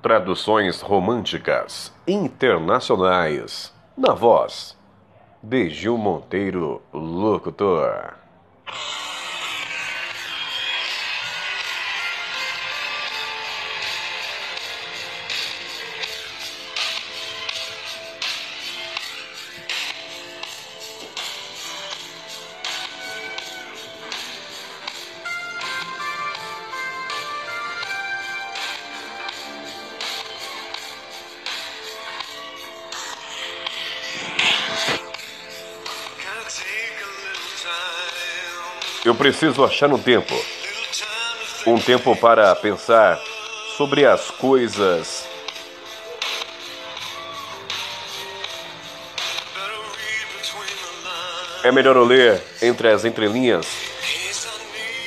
Traduções românticas internacionais. Na voz de Gil Monteiro, locutor. Eu preciso achar um tempo. Um tempo para pensar sobre as coisas. É melhor eu ler entre as entrelinhas,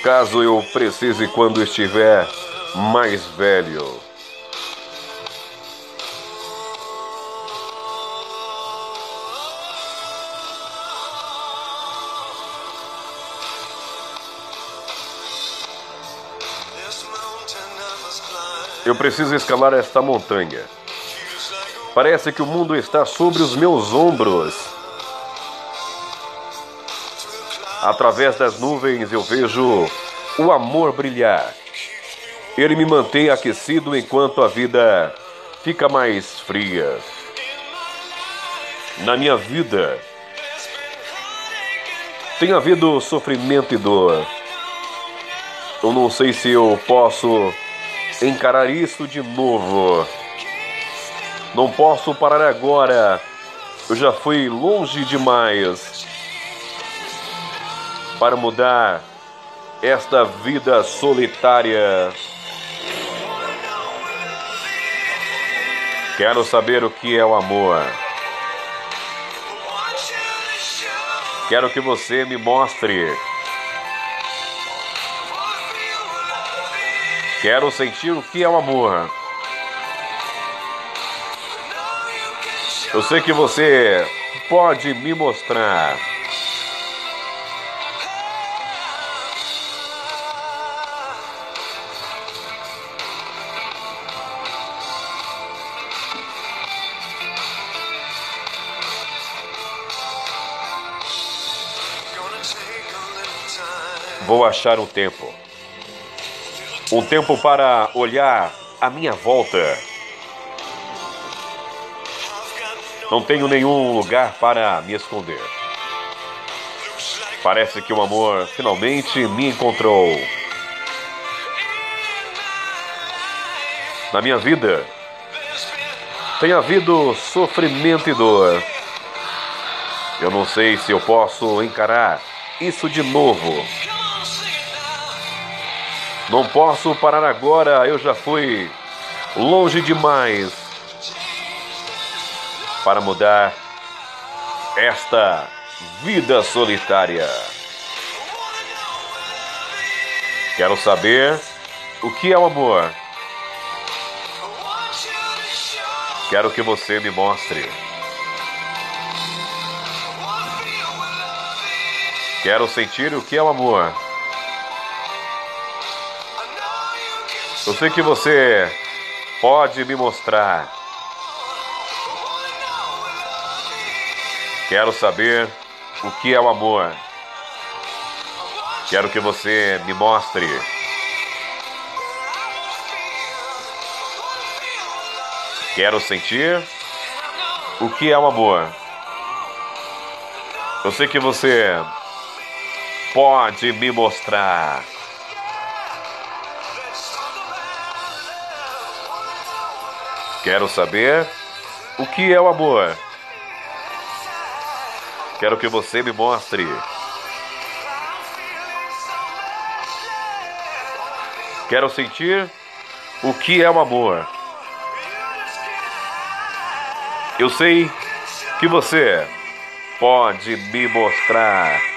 caso eu precise quando estiver mais velho. Eu preciso escalar esta montanha. Parece que o mundo está sobre os meus ombros. Através das nuvens eu vejo o amor brilhar. Ele me mantém aquecido enquanto a vida fica mais fria. Na minha vida tem havido sofrimento e dor. Eu não sei se eu posso encarar isso de novo. Não posso parar agora. Eu já fui longe demais para mudar esta vida solitária. Quero saber o que é o amor. Quero que você me mostre. Quero sentir o que é o amor. Eu sei que você pode me mostrar. Vou achar um tempo. Um tempo para olhar à minha volta. Não tenho nenhum lugar para me esconder. Parece que o amor finalmente me encontrou. Na minha vida, tem havido sofrimento e dor. Eu não sei se eu posso encarar isso de novo. Não posso parar agora, eu já fui longe demais para mudar esta vida solitária. Quero saber o que é o amor. Quero que você me mostre. Quero sentir o que é o amor. Eu sei que você pode me mostrar. Quero saber o que é o amor. Quero que você me mostre. Quero sentir o que é o amor. Eu sei que você pode me mostrar. Quero saber o que é o amor. Quero que você me mostre. Quero sentir o que é o amor. Eu sei que você pode me mostrar.